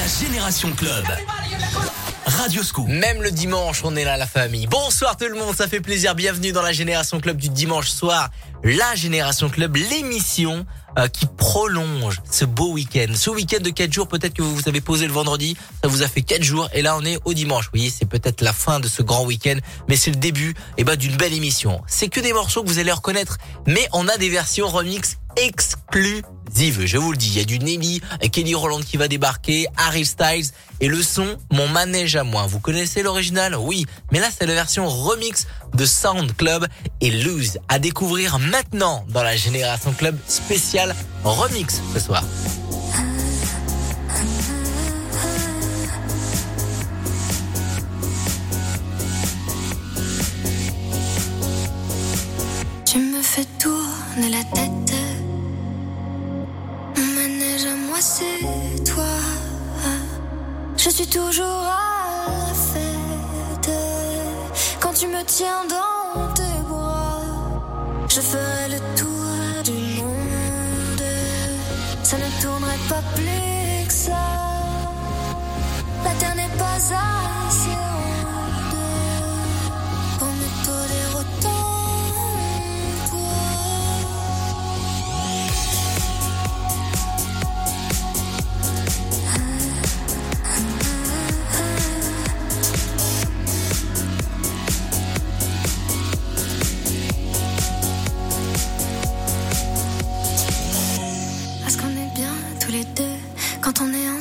la Génération Club. Radio Scoop. Même le dimanche, on est là, la famille. Bonsoir tout le monde, ça fait plaisir. Bienvenue dans la Génération Club du dimanche soir. La Génération Club, l'émission euh, qui prolonge ce beau week-end. Ce week-end de 4 jours, peut-être que vous vous avez posé le vendredi, ça vous a fait 4 jours, et là on est au dimanche. Oui, c'est peut-être la fin de ce grand week-end, mais c'est le début eh ben, d'une belle émission. C'est que des morceaux que vous allez reconnaître, mais on a des versions remix exclusives. Je vous le dis, il y a du Nelly, Kelly Roland qui va débarquer, Harry Styles et le son Mon manège à moi. Vous connaissez l'original? Oui, mais là c'est la version remix de Sound Club et Lose à découvrir maintenant dans la Génération Club spéciale remix ce soir. Tu me fais tourner la tête. À moi, c'est toi. Je suis toujours à la fête. Quand tu me tiens dans tes bras, je ferai le tour du monde. Ça ne tournerait pas plus que ça. La terre n'est pas assez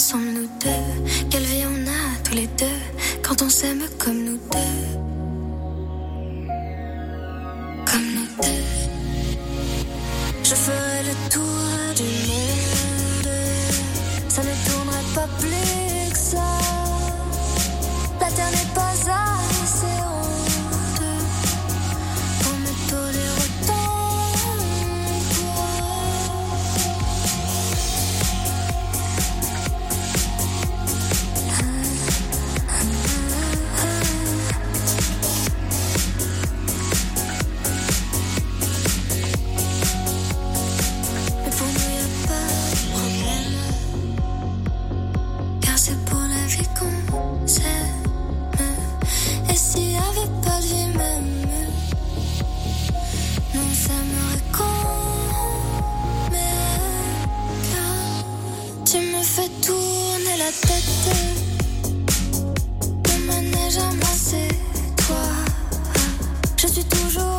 ensemble nous deux. Quelle vie on a tous les deux quand on s'aime comme nous deux. Comme nous deux. Je ferai le tour du monde. Ça ne tournerait pas plus tourner la tête. Mon manège à moi, c'est toi. Je suis toujours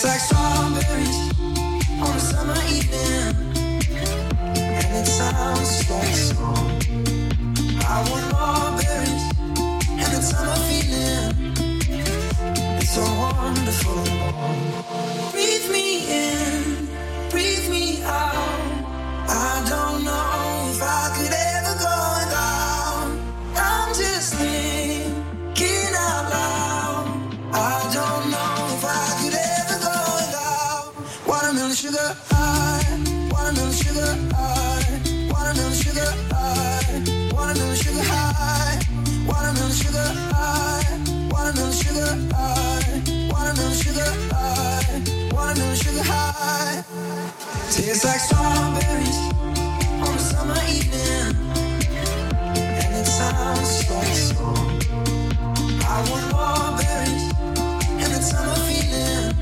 Tastes like strawberries on a summer evening, and it sounds. I want more berries and that summer feeling. It's so wonderful. Breathe me in, breathe me out. I don't know if I could ever It's like strawberries on a summer evening, and it sounds. I want strawberries and summer feeling.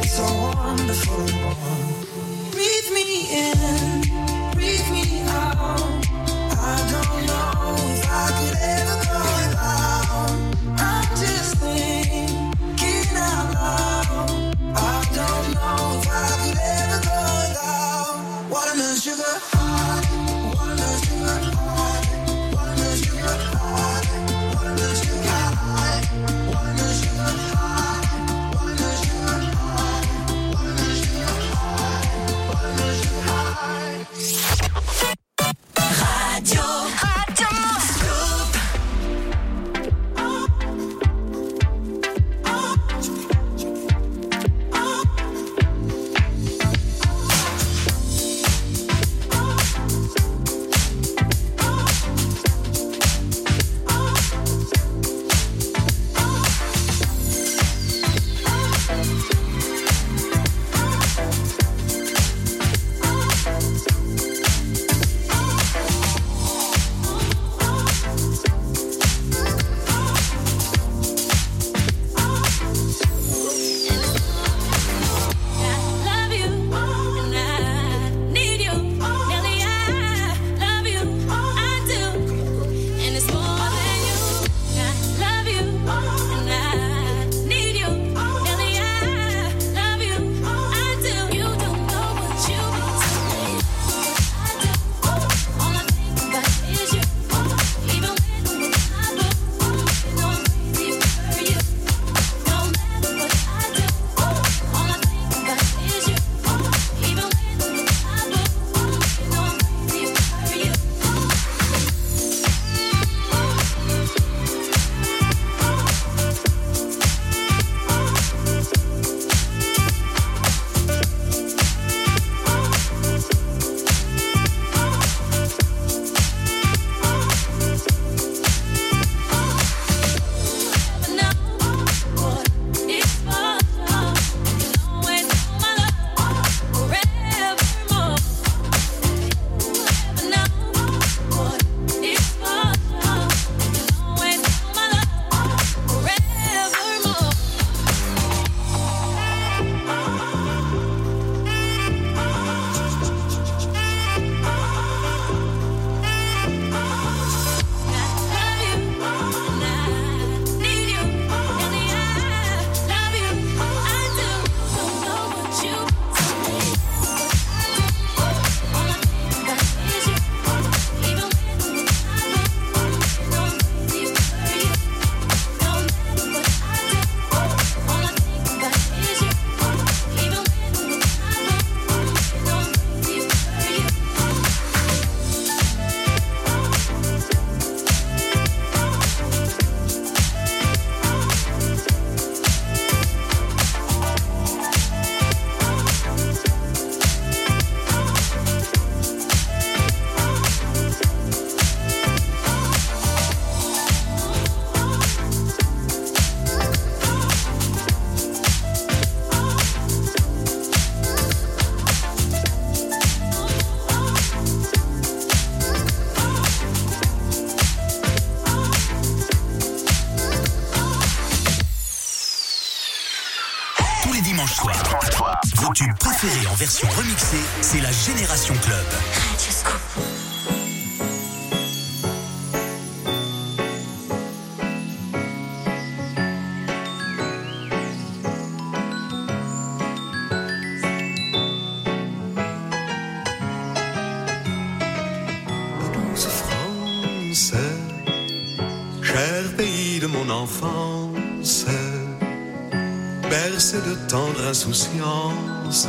It's so wonderful. Breathe me in. version remixée, c'est la Génération Club. Radio Scoop. enfance, bercé de tendre insouciance.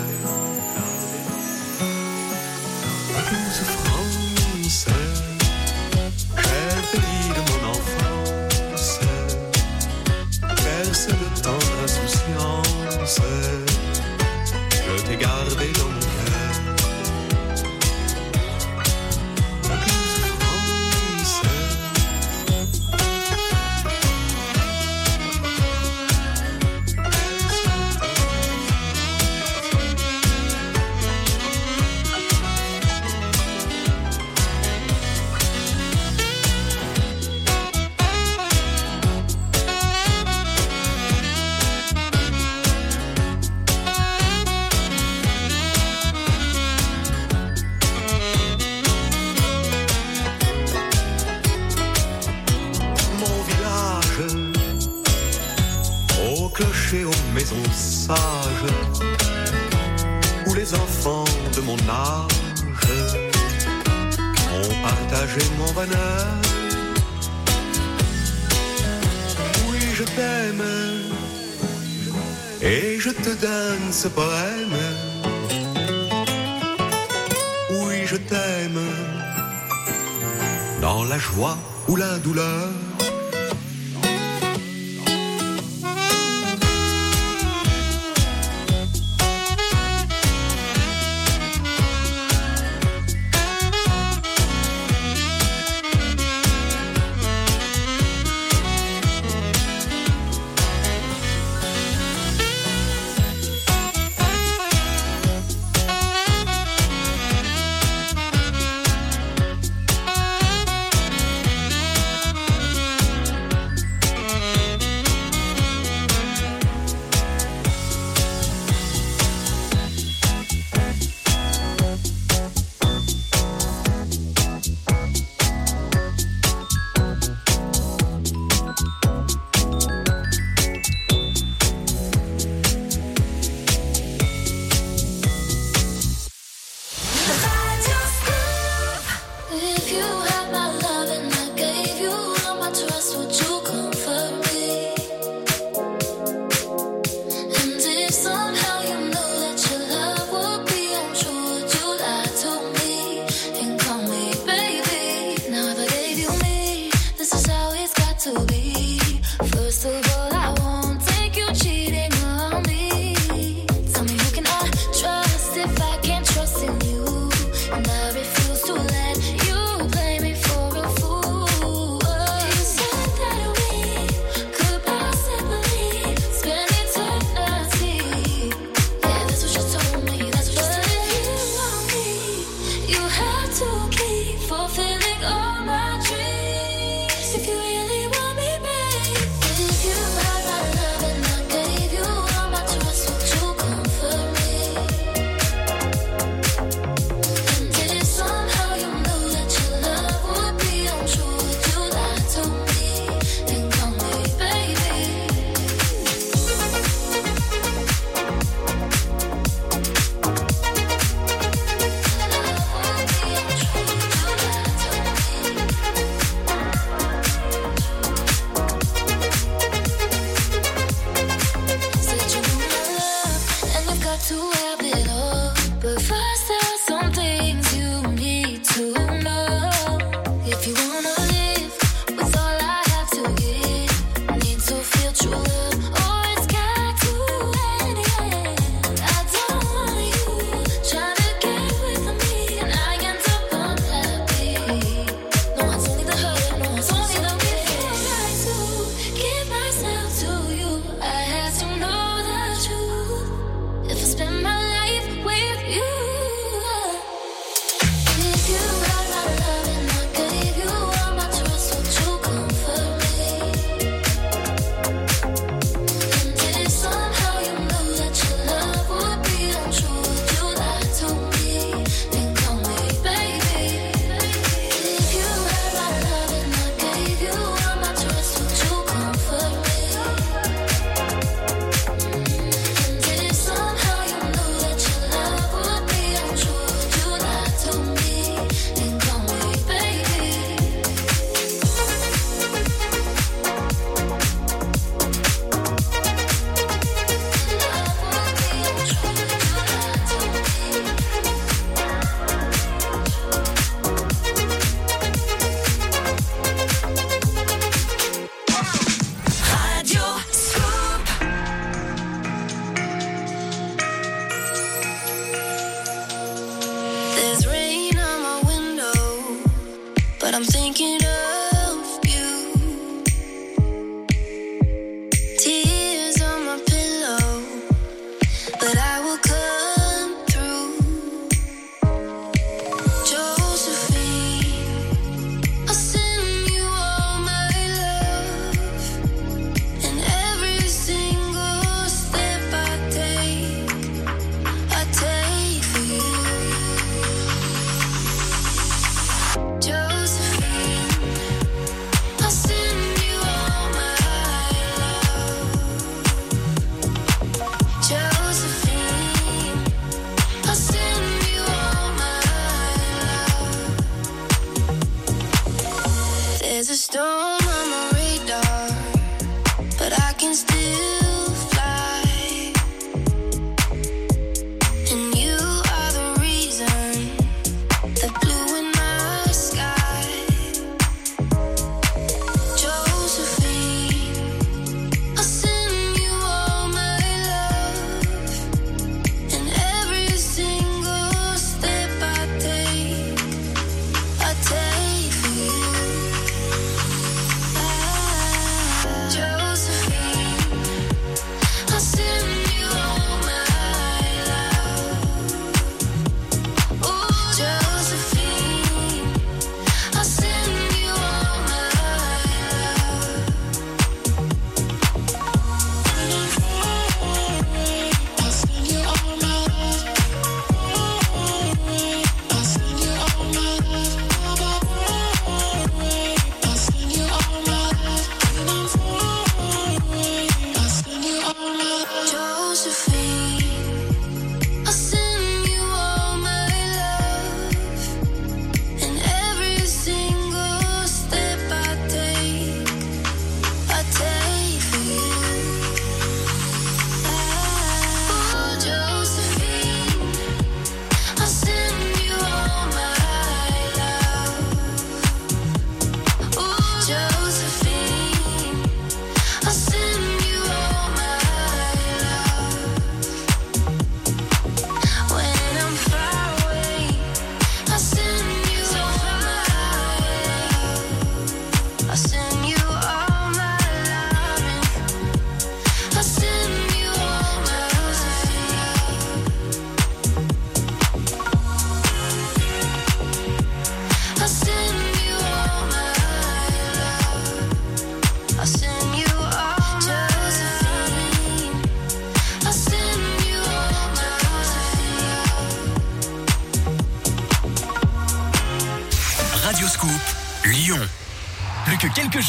Dans la joie ou la douleur.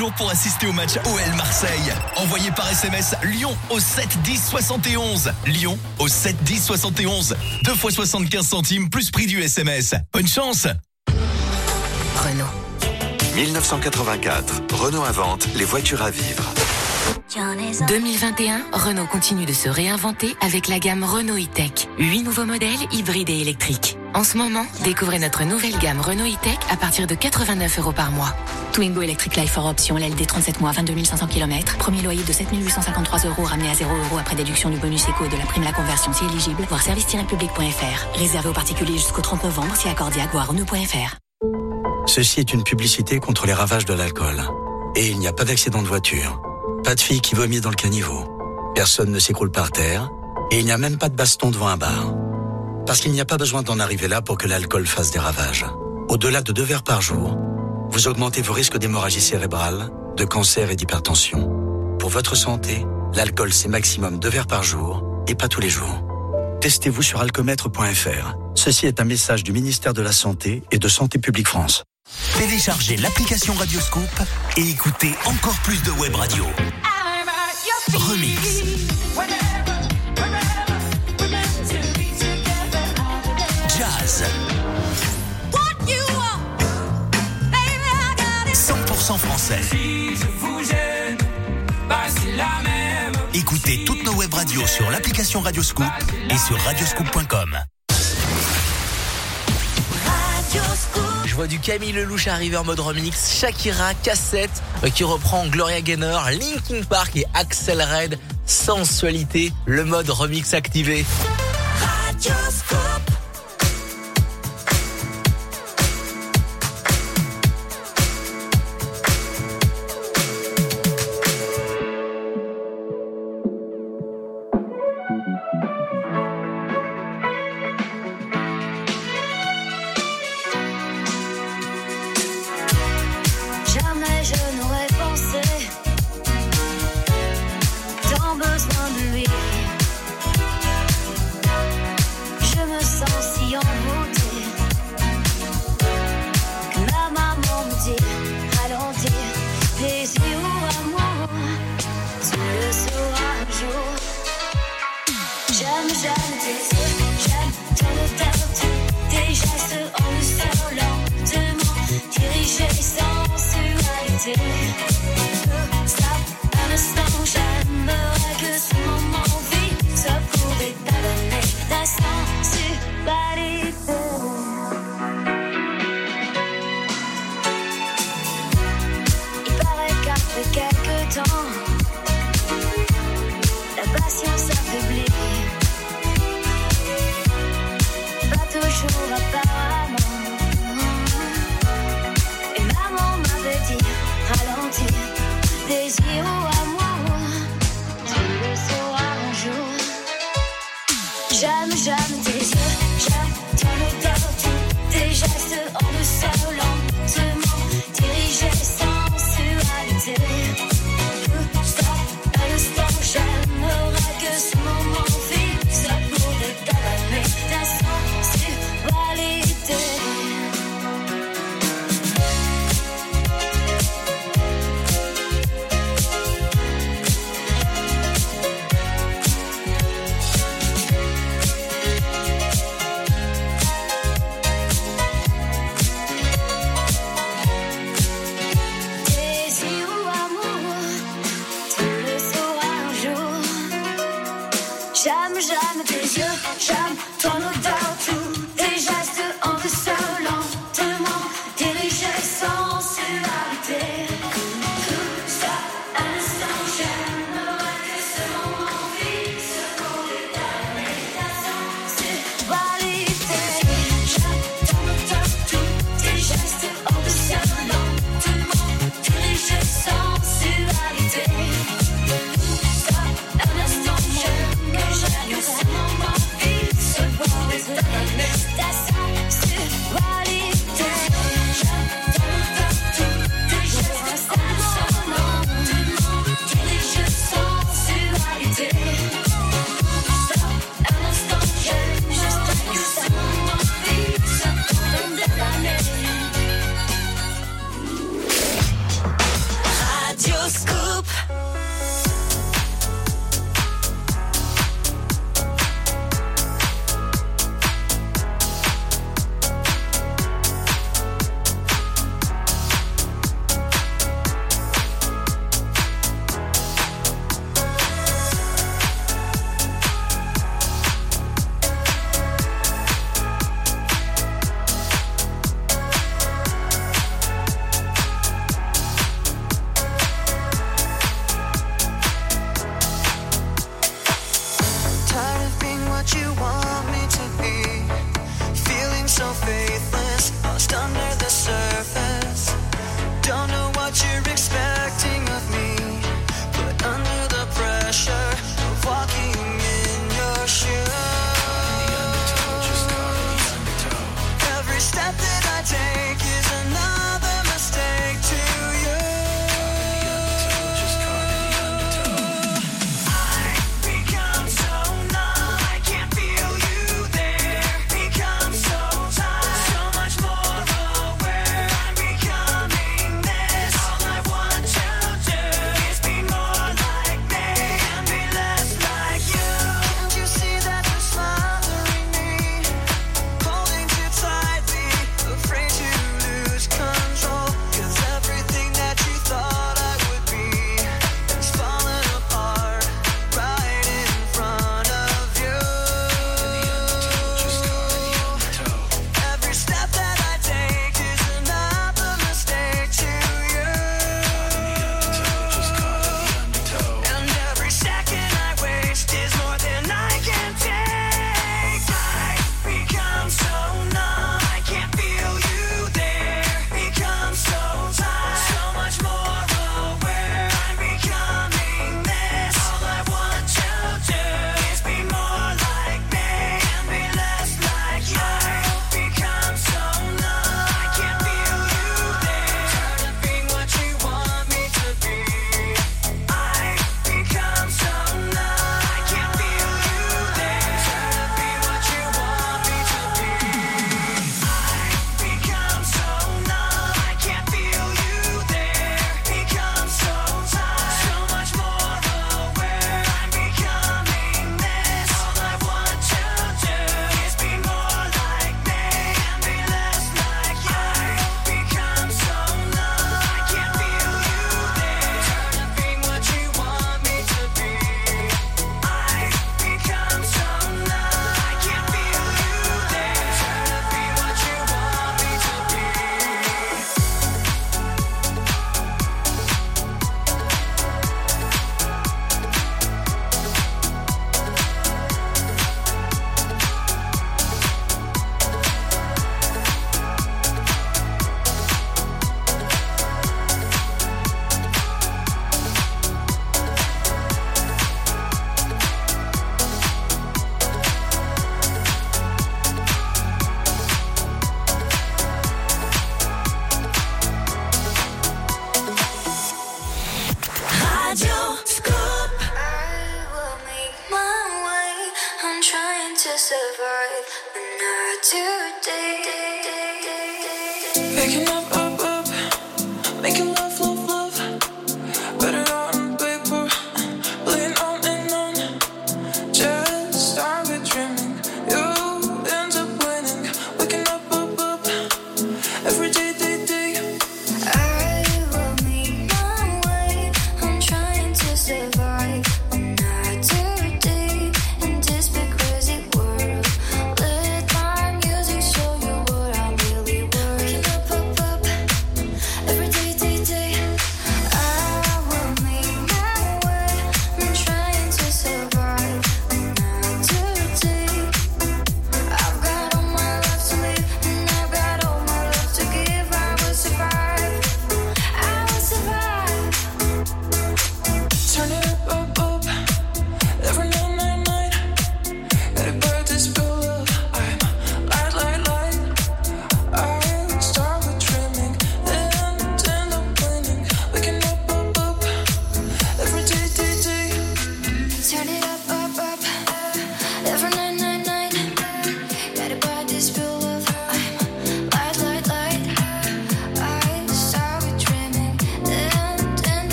Jours pour assister au match OL Marseille. Envoyez par SMS Lyon au 7 10 71. Lyon au 7 10 71. 2 fois 75 centimes plus prix du SMS. Bonne chance Renault. 1984, Renault invente les voitures à vivre. 2021, Renault continue de se réinventer avec la gamme Renault e-Tech. 8 nouveaux modèles hybrides et électriques. En ce moment, découvrez notre nouvelle gamme Renault e-Tech à partir de 89 euros par mois. Twingo Electric Life for Option, LLD 37 mois, 22 500 km. Premier loyer de 7 853 euros ramené à 0 euros après déduction du bonus éco et de la prime la conversion si éligible. Voir service-public.fr. Réservé aux particuliers jusqu'au 30 novembre si accordé à Renault.fr. Ceci est une publicité contre les ravages de l'alcool. Et il n'y a pas d'accident de voiture. Pas de fille qui vomit dans le caniveau. Personne ne s'écroule par terre. Et il n'y a même pas de baston devant un bar. Parce qu'il n'y a pas besoin d'en arriver là pour que l'alcool fasse des ravages. Au-delà de deux verres par jour, vous augmentez vos risques d'hémorragie cérébrale, de cancer et d'hypertension. Pour votre santé, l'alcool c'est maximum deux verres par jour et pas tous les jours. Testez-vous sur alcomètre.fr. Ceci est un message du ministère de la Santé et de Santé publique France. Téléchargez l'application Radio Scoop et écoutez encore plus de web radio. Remix. 100% français. Écoutez toutes nos web radios sur l'application Radio Scoop et sur radioscoop.com. Je vois du Camille Lelouch arriver en mode remix, Shakira, cassette, euh, qui reprend Gloria Gaynor, Linkin Park et Axel Red, sensualité, le mode remix activé.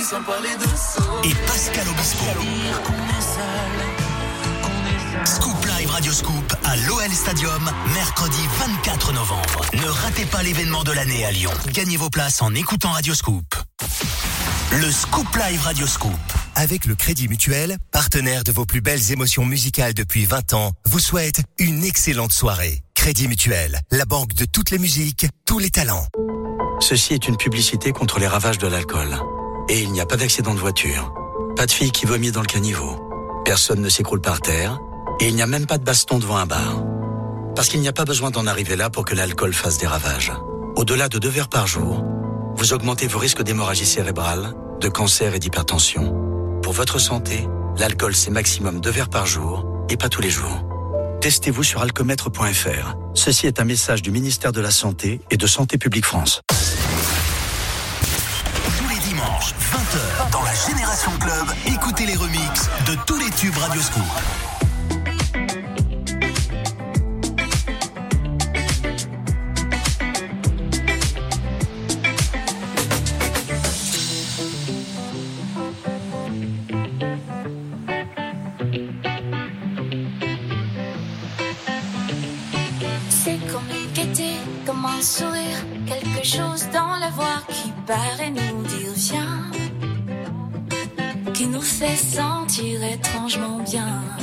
Nuit sans parler de et Pascal Obispo. Scoop Live Radio Scoop à l'OL Stadium, mercredi 24 novembre. Ne ratez pas l'événement de l'année à Lyon. Gagnez vos places en écoutant Radio Scoop. Le Scoop Live Radio Scoop. Avec le Crédit Mutuel, partenaire de vos plus belles émotions musicales depuis 20 ans, vous souhaite une excellente soirée. Crédit Mutuel, la banque de toutes les musiques, tous les talents. Ceci est une publicité contre les ravages de l'alcool. Et il n'y a pas d'accident de voiture. Pas de fille qui vomit dans le caniveau. Personne ne s'écroule par terre. Et il n'y a même pas de baston devant un bar. Parce qu'il n'y a pas besoin d'en arriver là pour que l'alcool fasse des ravages. Au-delà de deux verres par jour, vous augmentez vos risques d'hémorragie cérébrale, de cancer et d'hypertension. Pour votre santé, l'alcool c'est maximum deux verres par jour et pas tous les jours. Testez-vous sur alcomètre.fr. Ceci est un message du ministère de la Santé et de Santé publique France. Génération Club, écoutez les remixes de tous les tubes Radio Scoop. C'est gaieté, comme un sourire, quelque chose dans la voix qui paraît sentir étrangement bien.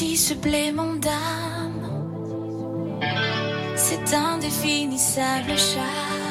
Petit supplément d'âme c'est indéfinissable charme,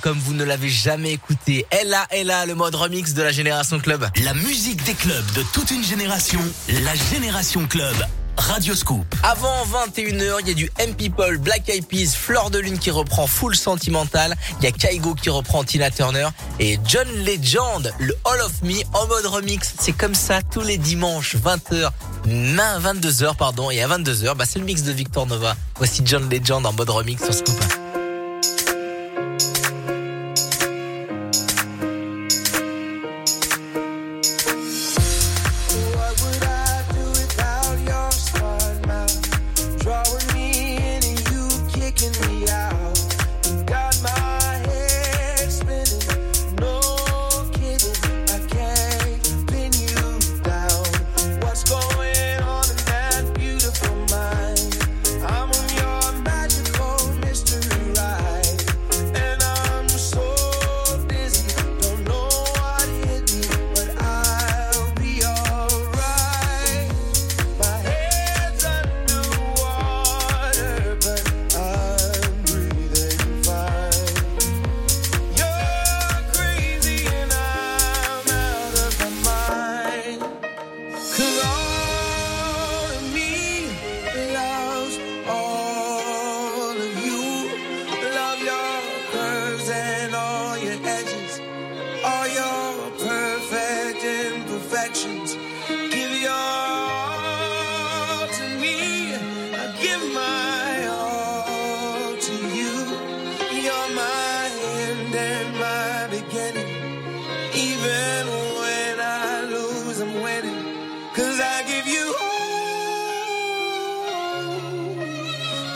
Comme vous ne l'avez jamais écouté. Ella, Ella, le mode remix de la Génération Club. La musique des clubs de toute une génération, la Génération Club. Radio Scoop. Avant 21h, il y a du M People, Black Eyed Peas, Fleur de Lune qui reprend Full Sentimental, il y a Kaigo qui reprend Tina Turner et John Legend, le All of Me en mode remix. C'est comme ça tous les dimanches 20h, 22h pardon et à 22h, bah c'est le mix de Victor Nova. Voici John Legend en mode remix sur Scoop.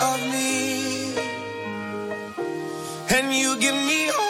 of me, and you give me all.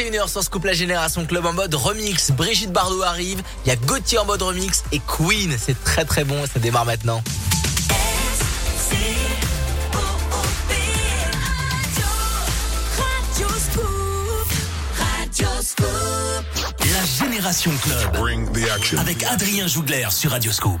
21h sur Scoop la Génération Club en mode remix. Brigitte Bardot arrive. Il y a Gauthier en mode remix et Queen. C'est très très bon et ça démarre maintenant. La Génération Club. Avec Adrien Jougler sur Radio Scoop.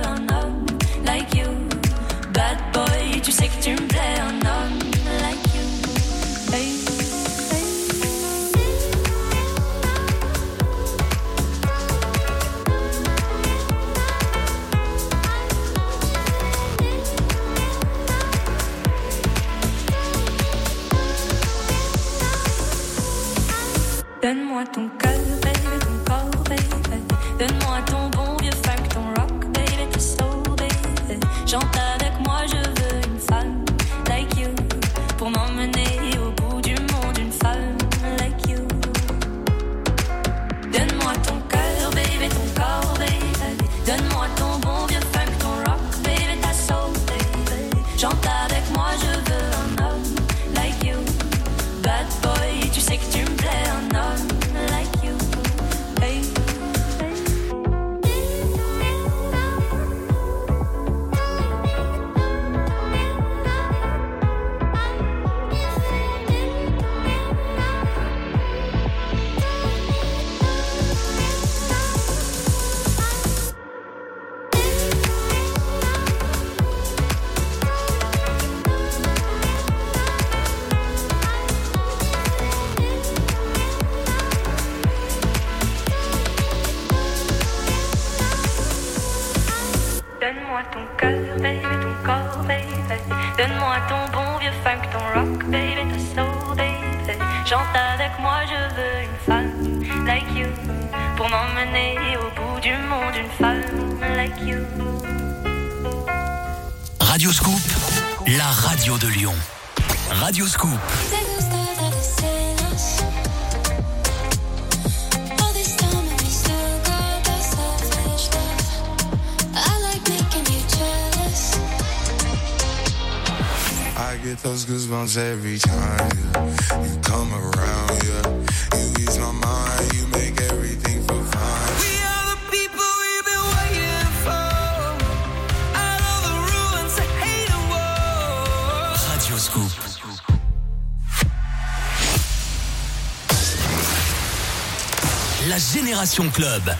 Passion Club.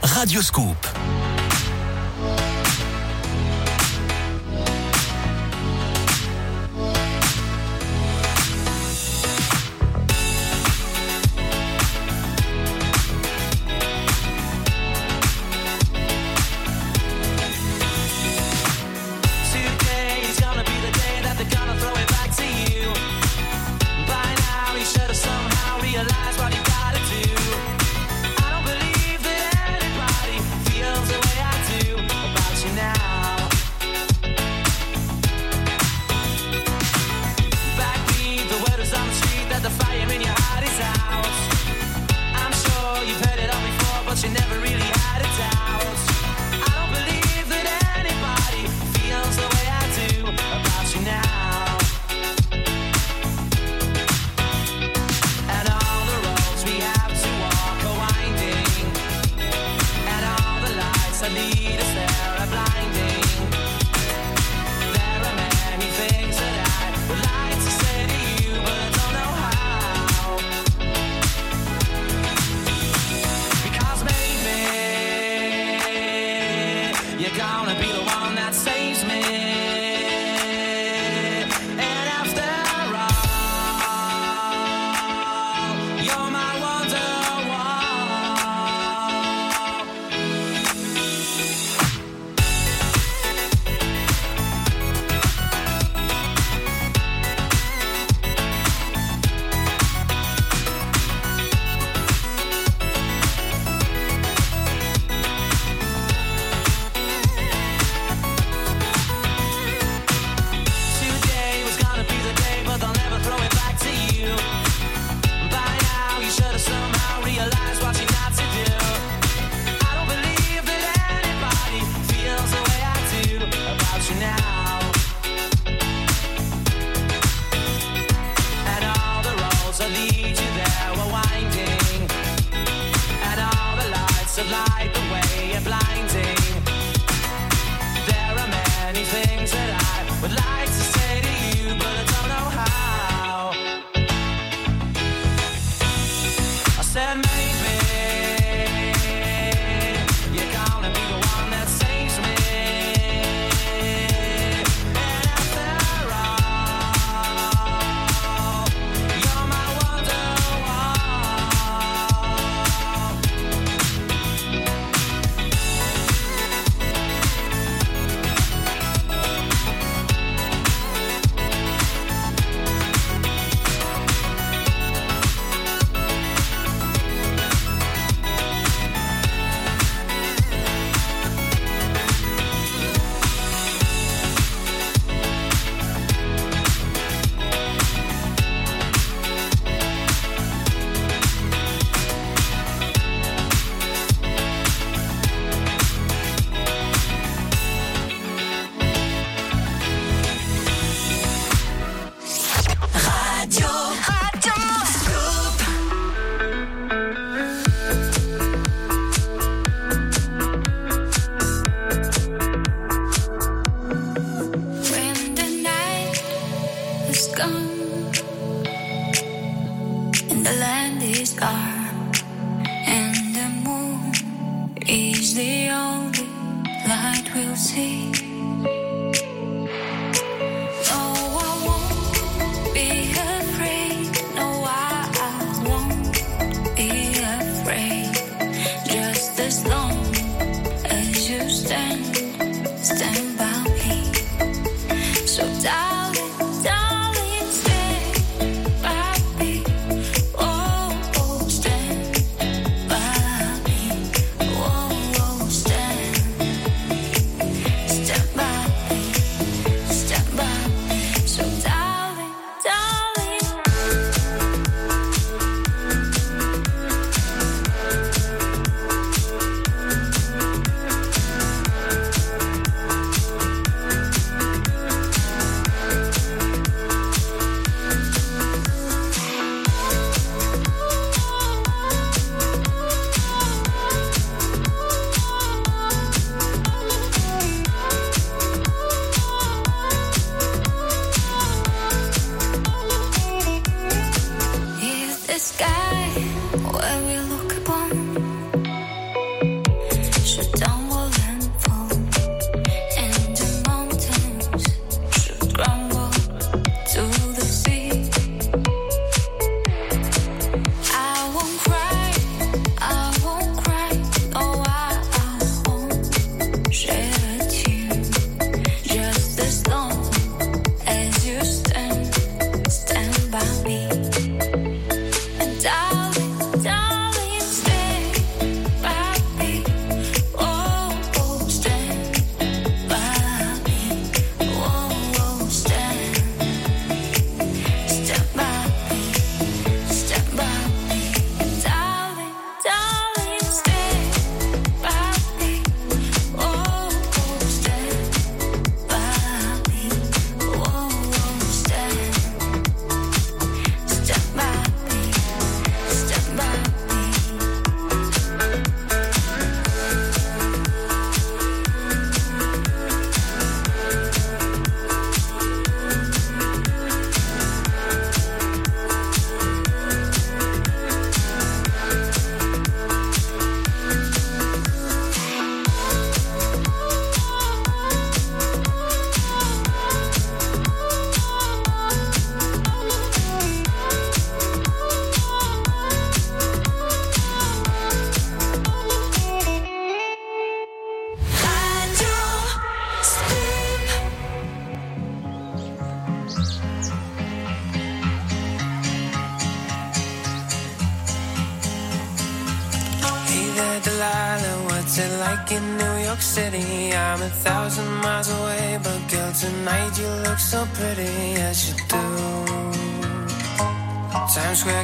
Radio Scoop. felice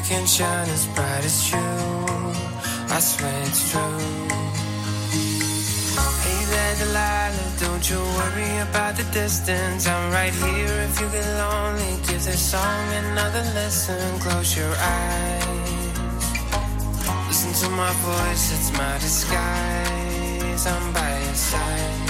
Can shine as bright as you. I swear it's true. Hey there, Delilah, don't you worry about the distance. I'm right here if you get lonely. Give this song another listen. Close your eyes. Listen to my voice, it's my disguise. I'm by your side.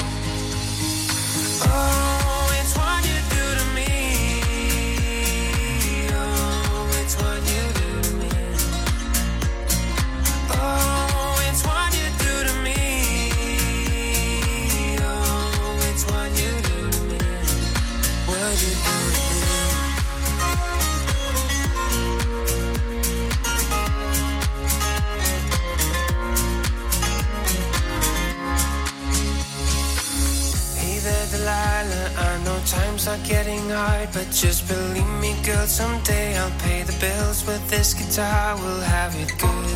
I will have it good.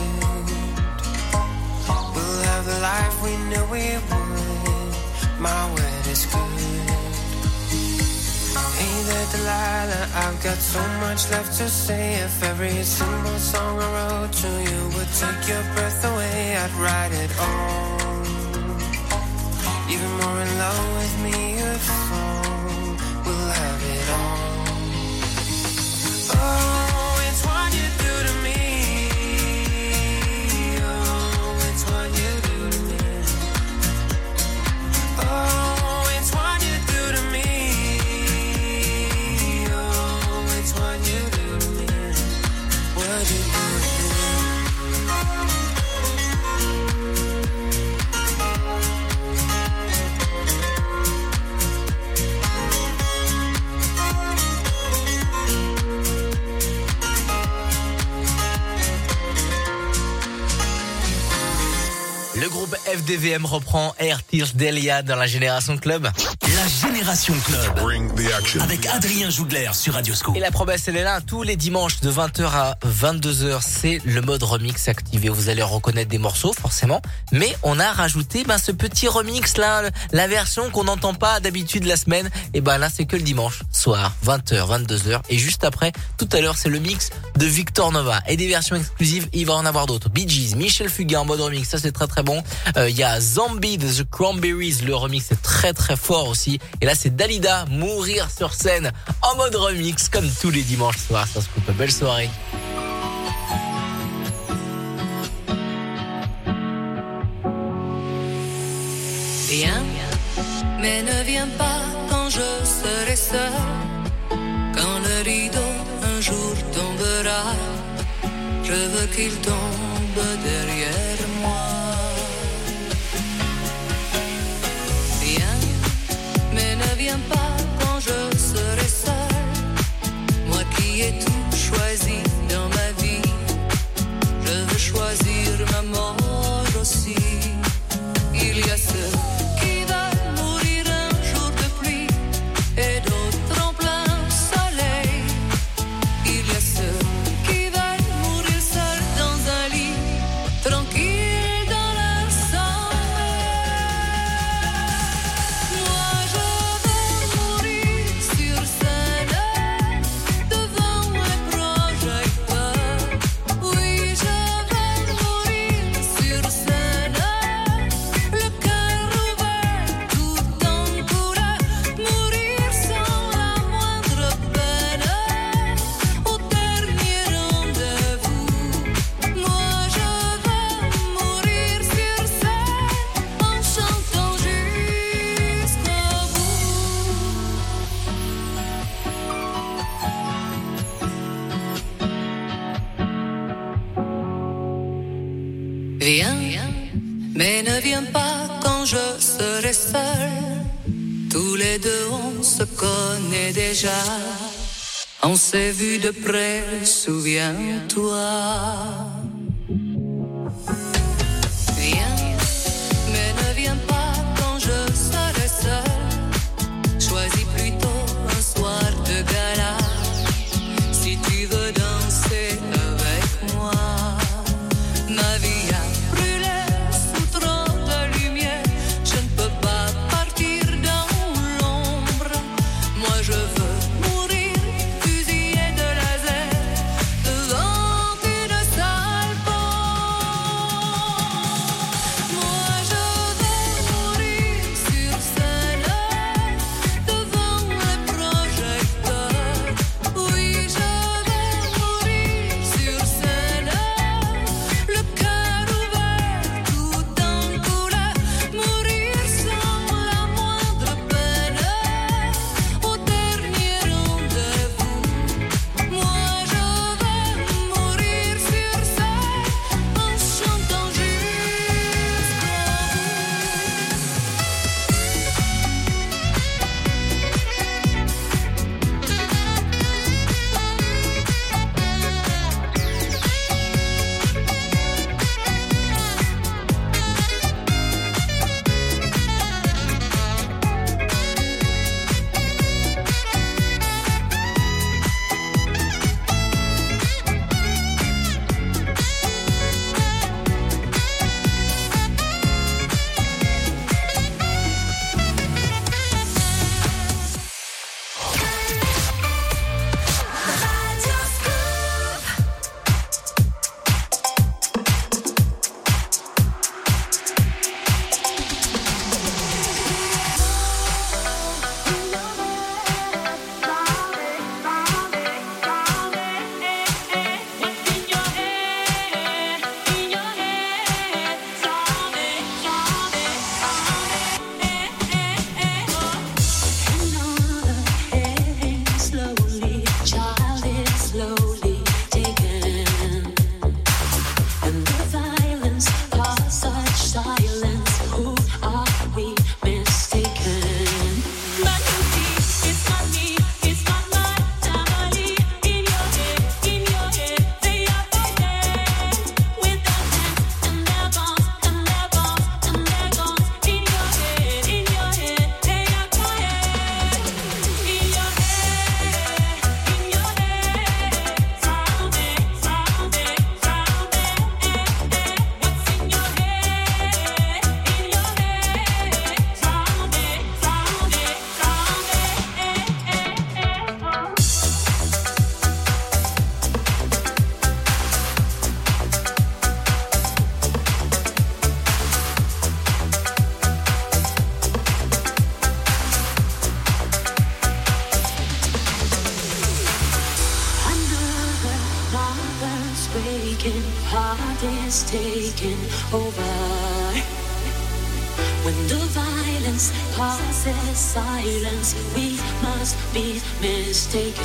We'll have the life we knew we would. My word is good. Hey there, Delilah, I've got so much left to say. If every single song I wrote to you would take your breath away, I'd write it all. Even more in love with me FDVM reprend Air Tears Delia dans la Génération Club. La Génération Club. Avec Adrien Jougler sur Radioscope. Et la promesse, elle est là. Tous les dimanches de 20h à 22h, c'est le mode remix activé. Vous allez reconnaître des morceaux, Mais on a rajouté ben, ce petit remix là, la version qu'on n'entend pas d'habitude la semaine. Et ben là, c'est que le dimanche soir, 20h, 22h. Et juste après, tout à l'heure, c'est le mix de Victor Nova. Et des versions exclusives, il va en avoir d'autres. Bee Gees, Michel Fugain en mode remix, ça c'est très très bon. Euh, Il y a Zombie de The Cranberries, le remix est très très fort aussi. Et là, c'est Dalida, Mourir sur scène en mode remix, comme tous les dimanches soirs. Ça se coupe. Belle soirée. Mais ne viens pas quand je serai seul. Quand le rideau un jour tombera, je veux qu'il tombe derrière s'est vu de près, souviens-toi. take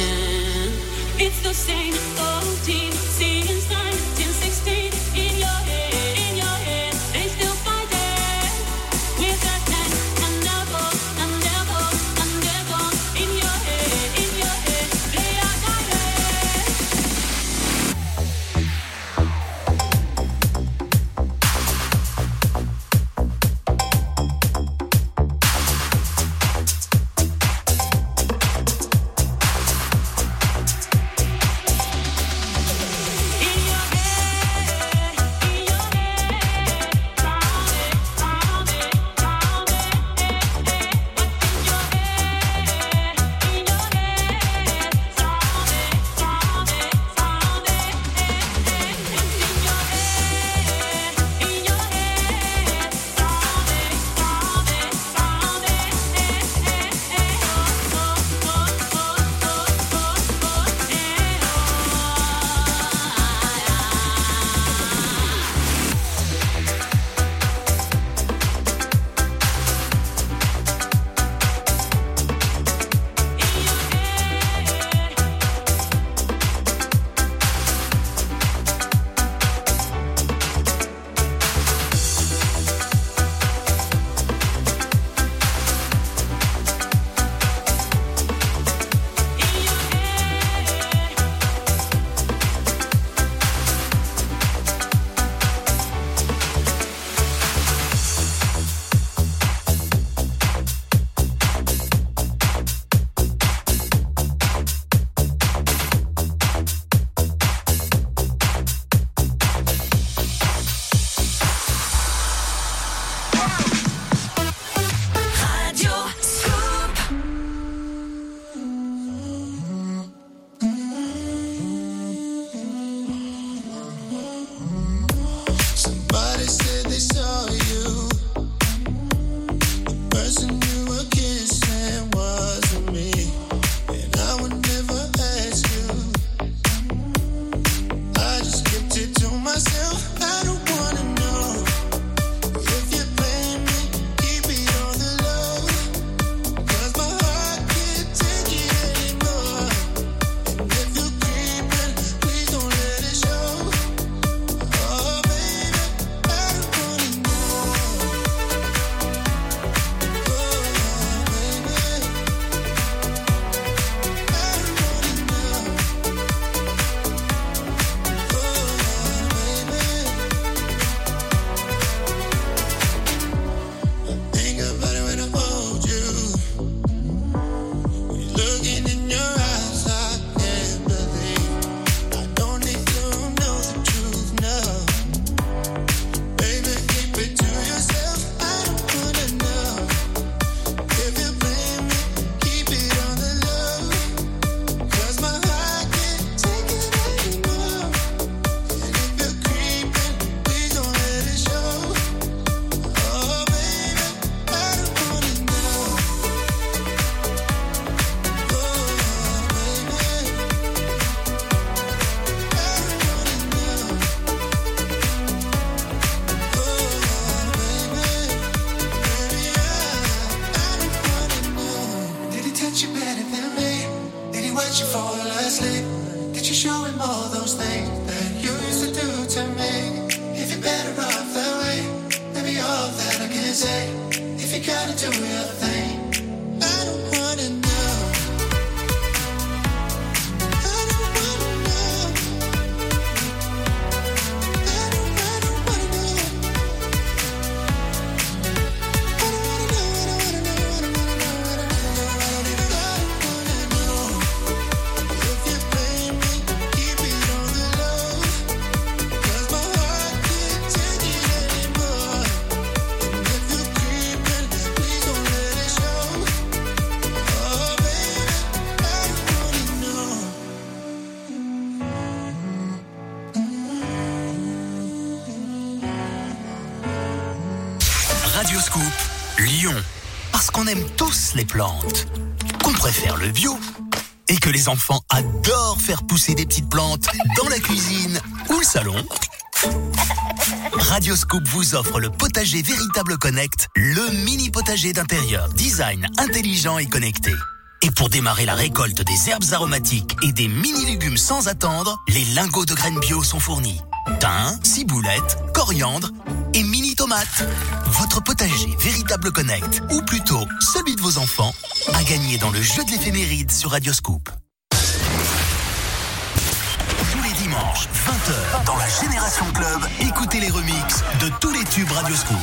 les plantes. Qu'on préfère le bio. Et que les enfants adorent faire pousser des petites plantes dans la cuisine. ou le salon Radioscoop vous offre le potager véritable Connect, le mini potager d'intérieur, design intelligent et connecté. Et pour démarrer la récolte des herbes aromatiques et des mini-légumes sans attendre, les lingots de graines bio sont fournis. Thym, ciboulette, coriandre et mini tomates. Votre potager véritable Connect, ou plutôt celui de vos enfants, a gagné dans le jeu de l'éphéméride sur Radioscoop. Tous les dimanches, 20h, dans la Génération Club, écoutez les remixes de tous les tubes Radioscoop.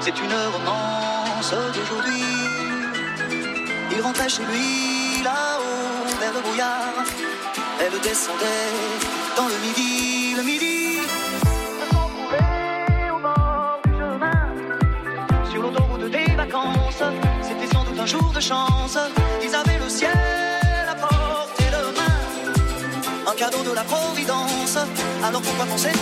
C'est une romance d'aujourd'hui. Il rentrait chez lui là-haut vers le brouillard. Elle descendait dans le midi, le midi. Au bord du chemin, sur l'autoroute des vacances. C'était sans doute un jour de chance. Ils avaient le ciel à portée de main, un cadeau de la Providence. Alors pourquoi penser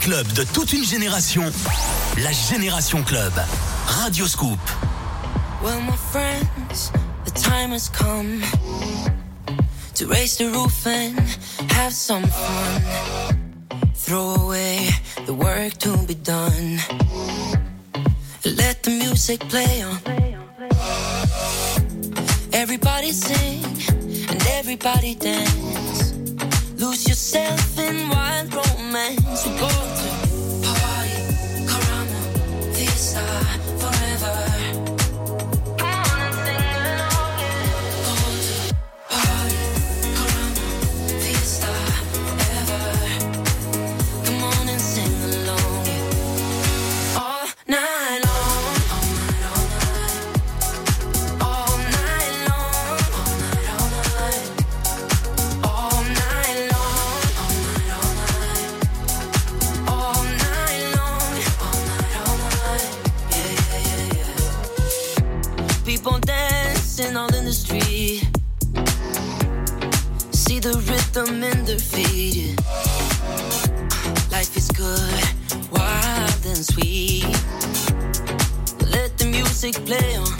club de toute une génération, la Génération Club. Radio Scoop. Well, my friends, the time has come to raise the roof and have some fun. Throw away the work to be done. Let the music play on. Everybody sing and everybody dance. Lose yourself in wild romance. me soporta music play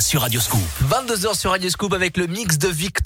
sur Radio Scoop. 22h sur Radio Scoop avec le mix de Victor.